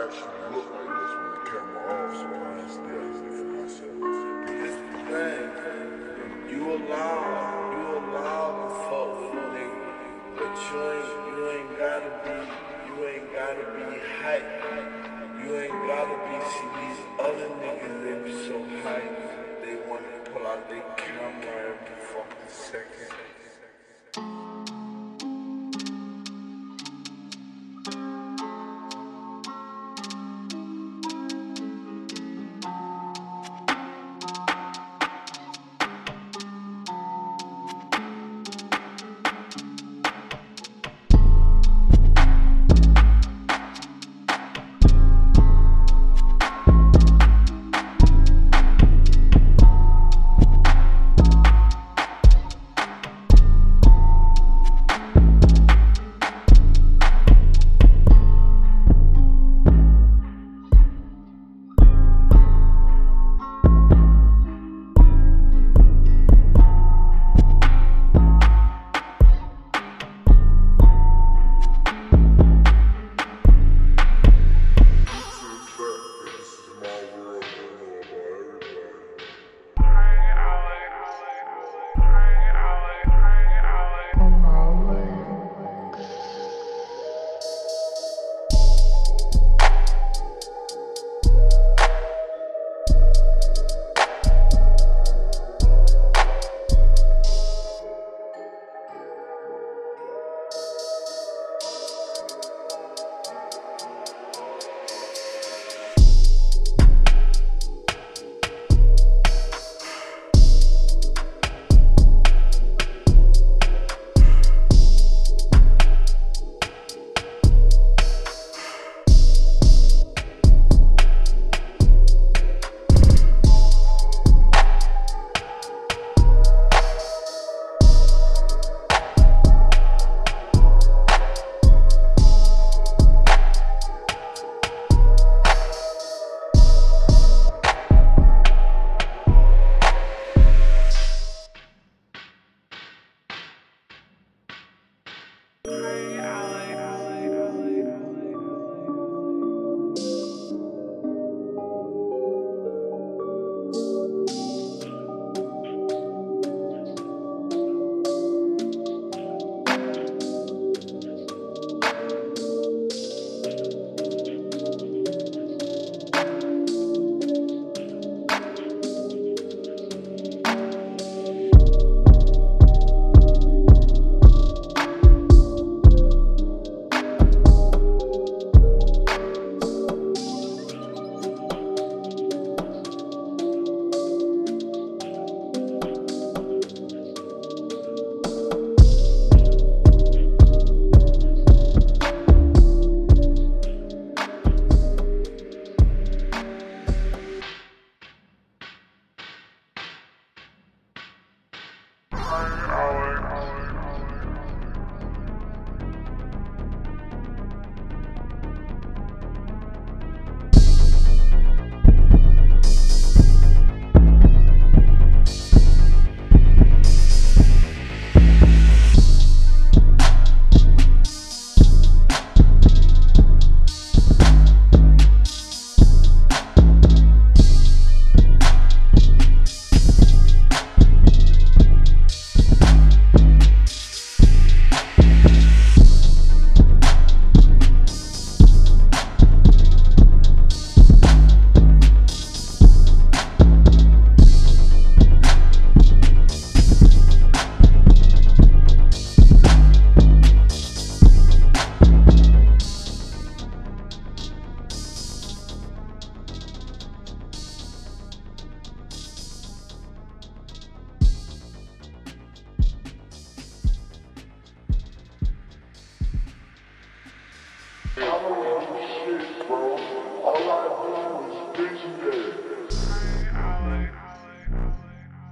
actually look like this when the camera off, so I still see for myself. This thing. You allow, you allow the fuck with nigga, but you ain't, you ain't gotta be, you ain't gotta be hype. You ain't gotta be. See these other niggas, they be so hype. They wanna pull out their camera every fucking second.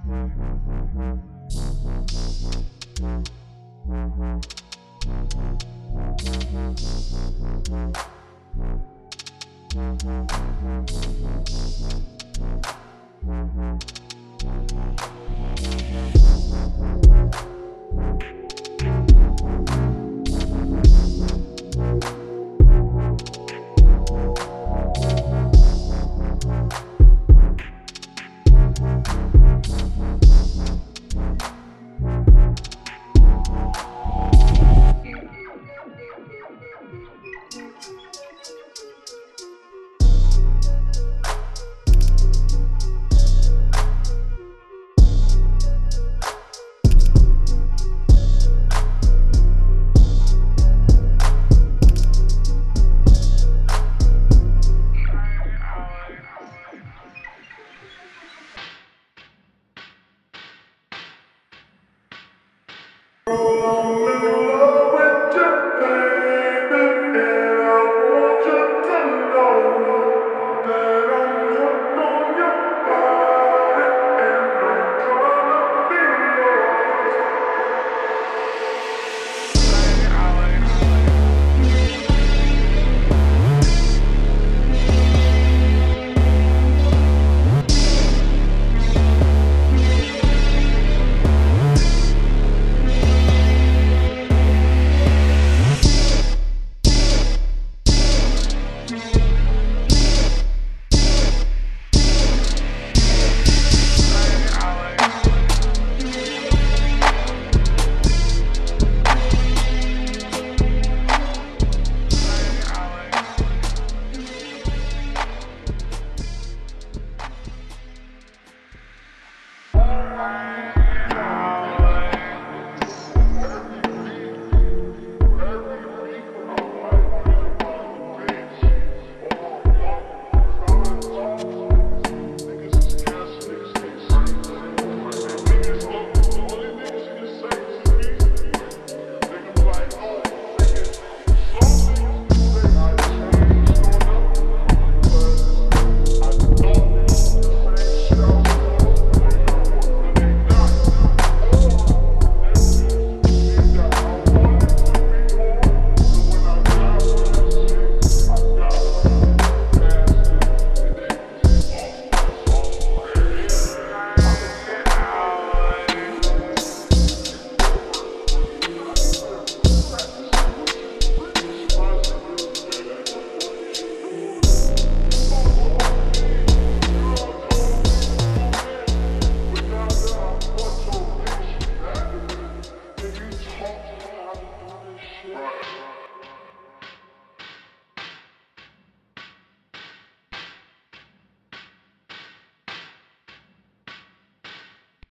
Mm-hmm.